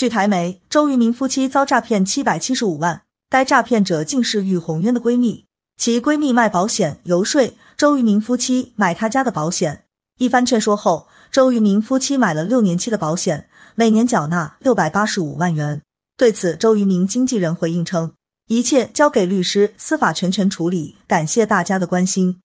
据台媒周渝民夫妻遭诈骗七百七十五万该诈骗者竟是玉红渊的闺蜜其闺蜜卖保险游说周渝民夫妻买他家的保险。一番劝说后周渝民夫妻买了六年期的保险每年缴纳六百八十五万元。对此周渝民经纪人回应称一切交给律师司法全权处理感谢大家的关心。